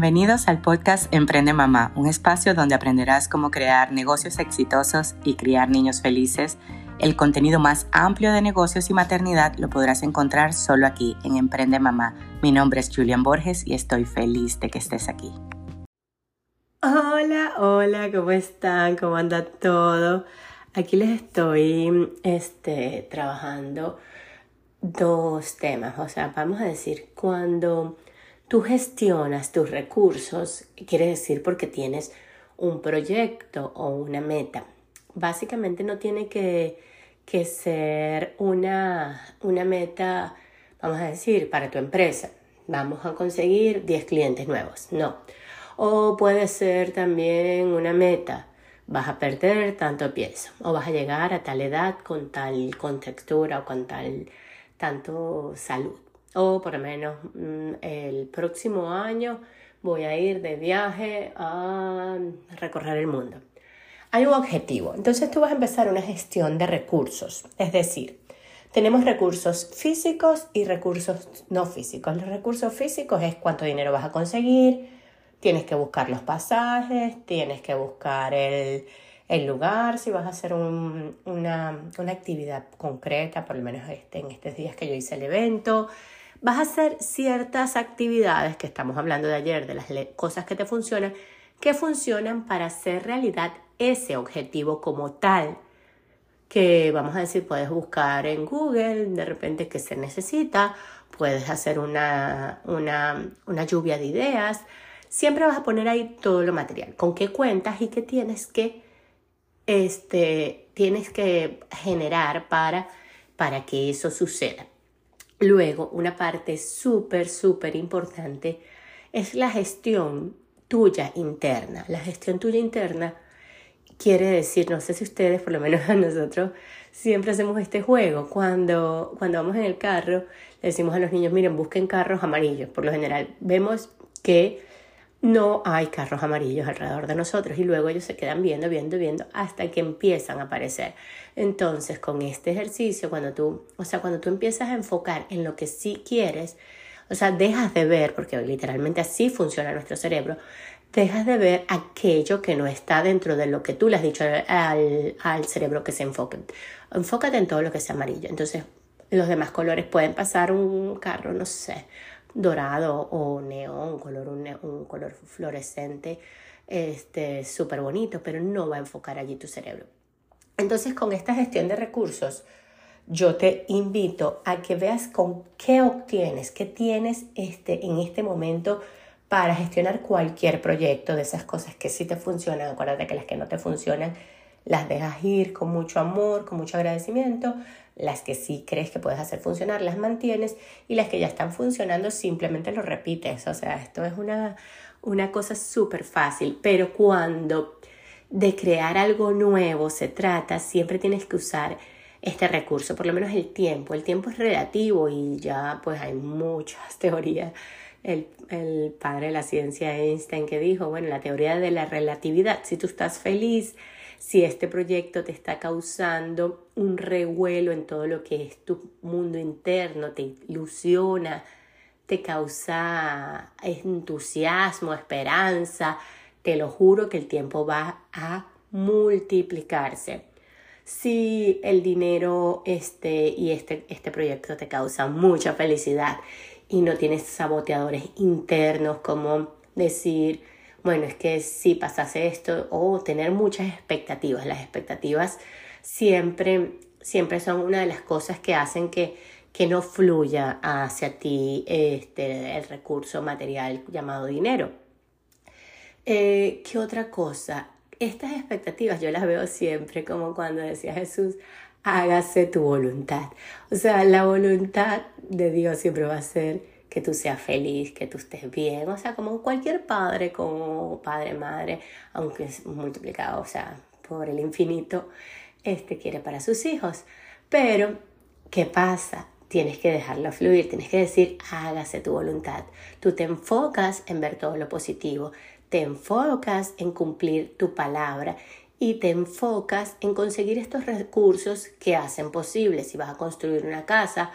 Bienvenidos al podcast Emprende Mamá, un espacio donde aprenderás cómo crear negocios exitosos y criar niños felices. El contenido más amplio de negocios y maternidad lo podrás encontrar solo aquí en Emprende Mamá. Mi nombre es Julian Borges y estoy feliz de que estés aquí. Hola, hola, ¿cómo están? ¿Cómo anda todo? Aquí les estoy este, trabajando dos temas, o sea, vamos a decir, cuando tú gestionas tus recursos, quiere decir porque tienes un proyecto o una meta. Básicamente no tiene que, ser una, una meta, vamos a decir, para tu empresa. Vamos a conseguir 10 clientes nuevos. No. O puede ser también una meta vas a perder tanto peso o vas a llegar a tal edad con tal contextura o con tal tanto salud. O por lo menos mm, el próximo año voy a ir de viaje a recorrer el mundo. Hay un objetivo. Entonces tú vas a empezar una gestión de recursos. Es decir, tenemos recursos físicos y recursos no físicos. Los recursos físicos es cuánto dinero vas a conseguir, tienes que buscar los pasajes, tienes que buscar el, lugar, si vas a hacer una, actividad concreta, por lo menos este, en estos días que yo hice el evento, vas a hacer ciertas actividades que estamos hablando de ayer, de las cosas que te funcionan, que funcionan para hacer realidad ese objetivo como tal. Que vamos a decir, puedes buscar en Google de repente qué se necesita, puedes hacer una, una, una lluvia de ideas, siempre vas a poner ahí todo lo material, con qué cuentas y qué tienes que, este, tienes que generar para, para que eso suceda. Luego, una parte súper, súper importante es la gestión tuya interna. La gestión tuya interna quiere decir, no sé si ustedes, por lo menos a nosotros, siempre hacemos este juego. Cuando, cuando vamos en el carro, le decimos a los niños, miren, busquen carros amarillos. Por lo general, vemos que no hay carros amarillos alrededor de nosotros y luego ellos se quedan viendo, viendo, viendo hasta que empiezan a aparecer. Entonces, con este ejercicio, cuando tú, o sea, cuando tú empiezas a enfocar en lo que sí quieres, o sea, dejas de ver, porque literalmente así funciona nuestro cerebro, dejas de ver aquello que no está dentro de lo que tú le has dicho al, al cerebro que se enfoque. Enfócate en todo lo que sea amarillo. Entonces, los demás colores pueden pasar un carro, no sé, dorado o neón, color, un, color fluorescente este, súper bonito, pero no va a enfocar allí tu cerebro. Entonces, con esta gestión de recursos, yo te invito a que veas con qué obtienes, qué tienes este, en este momento para gestionar cualquier proyecto de esas cosas que sí te funcionan. Acuérdate que las que no te funcionan las dejas ir con mucho amor, con mucho agradecimiento, las que sí crees que puedes hacer funcionar las mantienes y las que ya están funcionando simplemente lo repites. O sea, esto es una, una cosa súper fácil, pero cuando de crear algo nuevo se trata, siempre tienes que usar este recurso, por lo menos el tiempo. El tiempo es relativo y ya pues hay muchas teorías. El, el padre de la ciencia Einstein que dijo, bueno, la teoría de la relatividad, si tú estás feliz, si este proyecto te está causando un revuelo en todo lo que es tu mundo interno, te ilusiona, te causa entusiasmo, esperanza, te lo juro que el tiempo va a multiplicarse. Si el dinero este, y este, este proyecto te causa mucha felicidad y no tienes saboteadores internos como decir, bueno, es que si pasase esto o tener muchas expectativas. Las expectativas siempre, siempre son una de las cosas que hacen que, que no fluya hacia ti este, el recurso material llamado dinero. Eh, ¿Qué otra cosa? Estas expectativas yo las veo siempre como cuando decía Jesús, hágase tu voluntad. O sea, la voluntad de Dios siempre va a ser que tú seas feliz, que tú estés bien, o sea, como cualquier padre, como padre, madre, aunque es multiplicado, o sea, por el infinito, este quiere para sus hijos. Pero, ¿qué pasa? Tienes que dejarlo fluir, tienes que decir, hágase tu voluntad. Tú te enfocas en ver todo lo positivo, te enfocas en cumplir tu palabra y te enfocas en conseguir estos recursos que hacen posible. Si vas a construir una casa,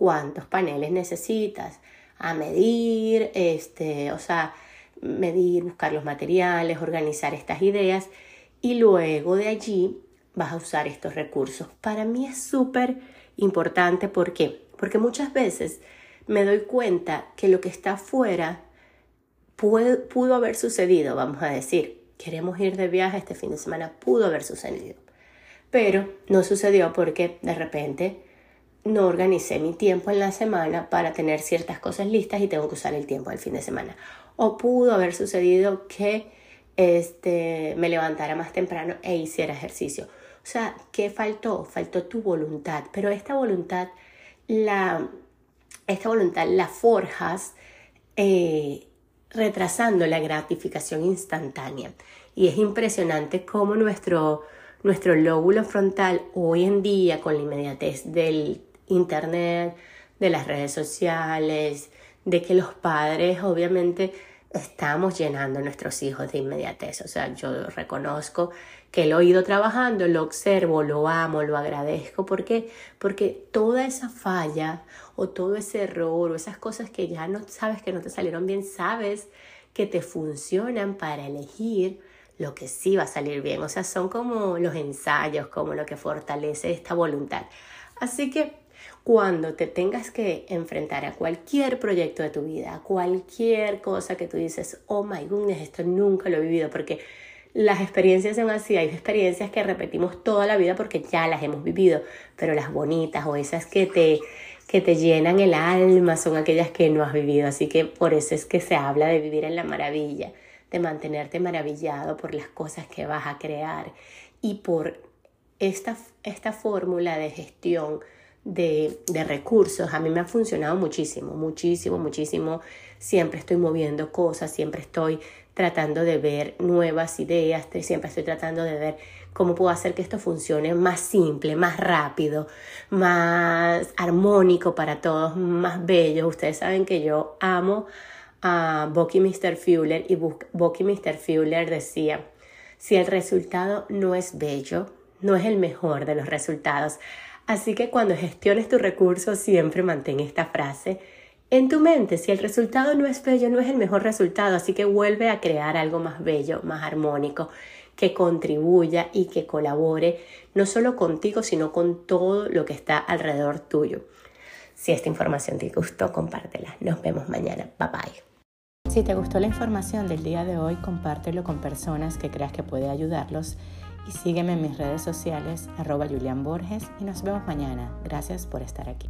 cuántos paneles necesitas, a medir, este, o sea, medir, buscar los materiales, organizar estas ideas y luego de allí vas a usar estos recursos. Para mí es súper importante, ¿por qué? Porque muchas veces me doy cuenta que lo que está afuera pudo haber sucedido, vamos a decir, queremos ir de viaje este fin de semana, pudo haber sucedido, pero no sucedió porque de repente no organicé mi tiempo en la semana para tener ciertas cosas listas y tengo que usar el tiempo del fin de semana. O pudo haber sucedido que este, me levantara más temprano e hiciera ejercicio. O sea, ¿qué faltó? Faltó tu voluntad, pero esta voluntad la, esta voluntad la forjas eh, retrasando la gratificación instantánea. Y es impresionante cómo nuestro, nuestro lóbulo frontal hoy en día, con la inmediatez del Internet, de las redes sociales, de que los padres obviamente estamos llenando a nuestros hijos de inmediatez. O sea, yo reconozco que lo he ido trabajando, lo observo, lo amo, lo agradezco. ¿Por qué? Porque toda esa falla o todo ese error o esas cosas que ya no sabes que no te salieron bien, sabes que te funcionan para elegir lo que sí va a salir bien. O sea, son como los ensayos, como lo que fortalece esta voluntad. Así que cuando te tengas que enfrentar a cualquier proyecto de tu vida, a cualquier cosa que tú dices, oh my goodness, esto nunca lo he vivido, porque las experiencias son así, hay experiencias que repetimos toda la vida porque ya las hemos vivido, pero las bonitas o esas que te, que te llenan el alma son aquellas que no has vivido, así que por eso es que se habla de vivir en la maravilla, de mantenerte maravillado por las cosas que vas a crear y por esta, esta fórmula de gestión de, recursos a mí me ha funcionado muchísimo, muchísimo, muchísimo. Siempre estoy moviendo cosas, siempre estoy tratando de ver nuevas ideas, siempre estoy tratando de ver cómo puedo hacer que esto funcione más simple, más rápido, más armónico para todos, más bello. Ustedes saben que yo amo a Bucky Mr. Fuller y Bucky Mr. Fuller decía, si el resultado no es bello, no es el mejor de los resultados. Así que cuando gestiones tus recursos siempre mantén esta frase en tu mente. Si el resultado no es bello, no es el mejor resultado. Así que vuelve a crear algo más bello, más armónico, que contribuya y que colabore no solo contigo, sino con todo lo que está alrededor tuyo. Si esta información te gustó, compártela. Nos vemos mañana. Bye bye. Si te gustó la información del día de hoy, compártelo con personas que creas que puede ayudarlos y sígueme en mis redes sociales arroba Julián Borges y nos vemos mañana. Gracias por estar aquí.